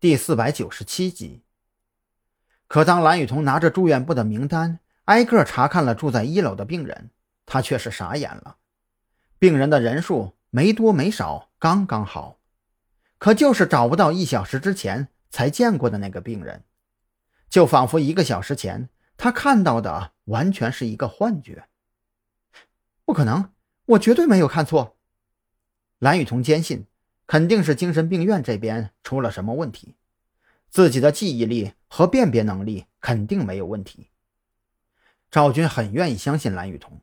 第四百九十七集。可当蓝雨桐拿着住院部的名单，挨个查看了住在一楼的病人，他却是傻眼了。病人的人数没多没少，刚刚好，可就是找不到一小时之前才见过的那个病人，就仿佛一个小时前他看到的完全是一个幻觉。不可能，我绝对没有看错。蓝雨桐坚信。肯定是精神病院这边出了什么问题，自己的记忆力和辨别能力肯定没有问题。赵军很愿意相信蓝雨桐，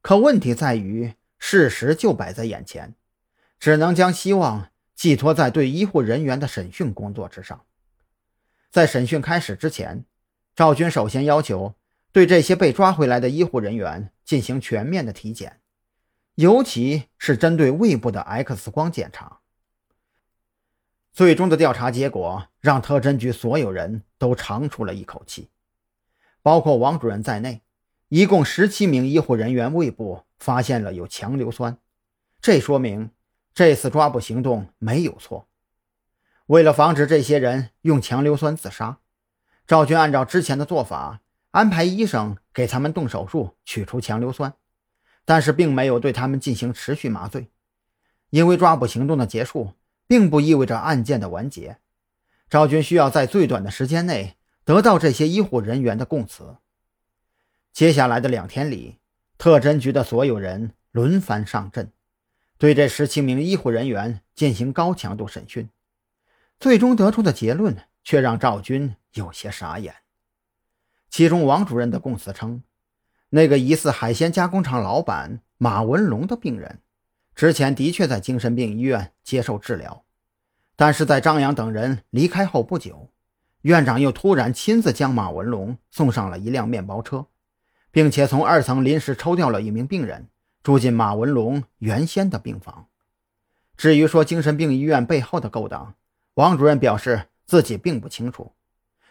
可问题在于事实就摆在眼前，只能将希望寄托在对医护人员的审讯工作之上。在审讯开始之前，赵军首先要求对这些被抓回来的医护人员进行全面的体检，尤其是针对胃部的 X 光检查。最终的调查结果让特侦局所有人都长出了一口气，包括王主任在内，一共十七名医护人员胃部发现了有强硫酸，这说明这次抓捕行动没有错。为了防止这些人用强硫酸自杀，赵军按照之前的做法安排医生给他们动手术取出强硫酸，但是并没有对他们进行持续麻醉，因为抓捕行动的结束。并不意味着案件的完结。赵军需要在最短的时间内得到这些医护人员的供词。接下来的两天里，特侦局的所有人轮番上阵，对这十七名医护人员进行高强度审讯。最终得出的结论却让赵军有些傻眼。其中，王主任的供词称，那个疑似海鲜加工厂老板马文龙的病人。之前的确在精神病医院接受治疗，但是在张扬等人离开后不久，院长又突然亲自将马文龙送上了一辆面包车，并且从二层临时抽调了一名病人住进马文龙原先的病房。至于说精神病医院背后的勾当，王主任表示自己并不清楚，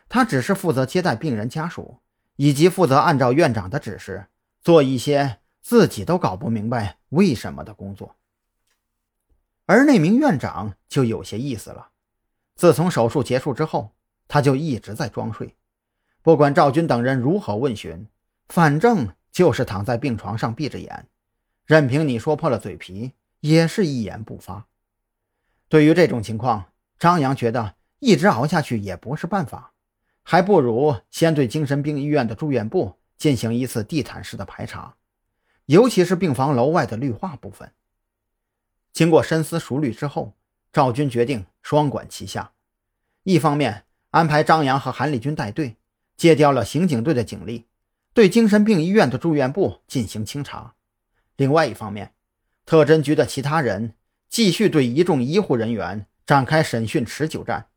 他只是负责接待病人家属，以及负责按照院长的指示做一些。自己都搞不明白为什么的工作，而那名院长就有些意思了。自从手术结束之后，他就一直在装睡，不管赵军等人如何问询，反正就是躺在病床上闭着眼，任凭你说破了嘴皮，也是一言不发。对于这种情况，张扬觉得一直熬下去也不是办法，还不如先对精神病医院的住院部进行一次地毯式的排查。尤其是病房楼外的绿化部分。经过深思熟虑之后，赵军决定双管齐下：一方面安排张扬和韩立军带队，借调了刑警队的警力，对精神病医院的住院部进行清查；另外一方面，特侦局的其他人继续对一众医护人员展开审讯持久战，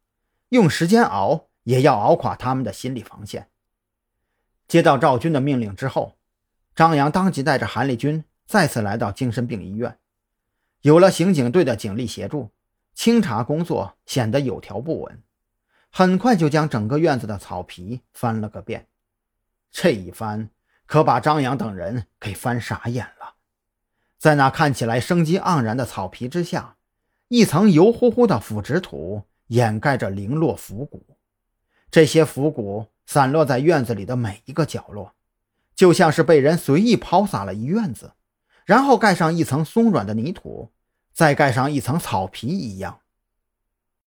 用时间熬，也要熬垮他们的心理防线。接到赵军的命令之后。张扬当即带着韩立军再次来到精神病医院。有了刑警队的警力协助，清查工作显得有条不紊，很快就将整个院子的草皮翻了个遍。这一翻，可把张扬等人给翻傻眼了。在那看起来生机盎然的草皮之下，一层油乎乎的腐殖土掩盖着零落腐骨，这些腐骨散落在院子里的每一个角落。就像是被人随意抛洒了一院子，然后盖上一层松软的泥土，再盖上一层草皮一样。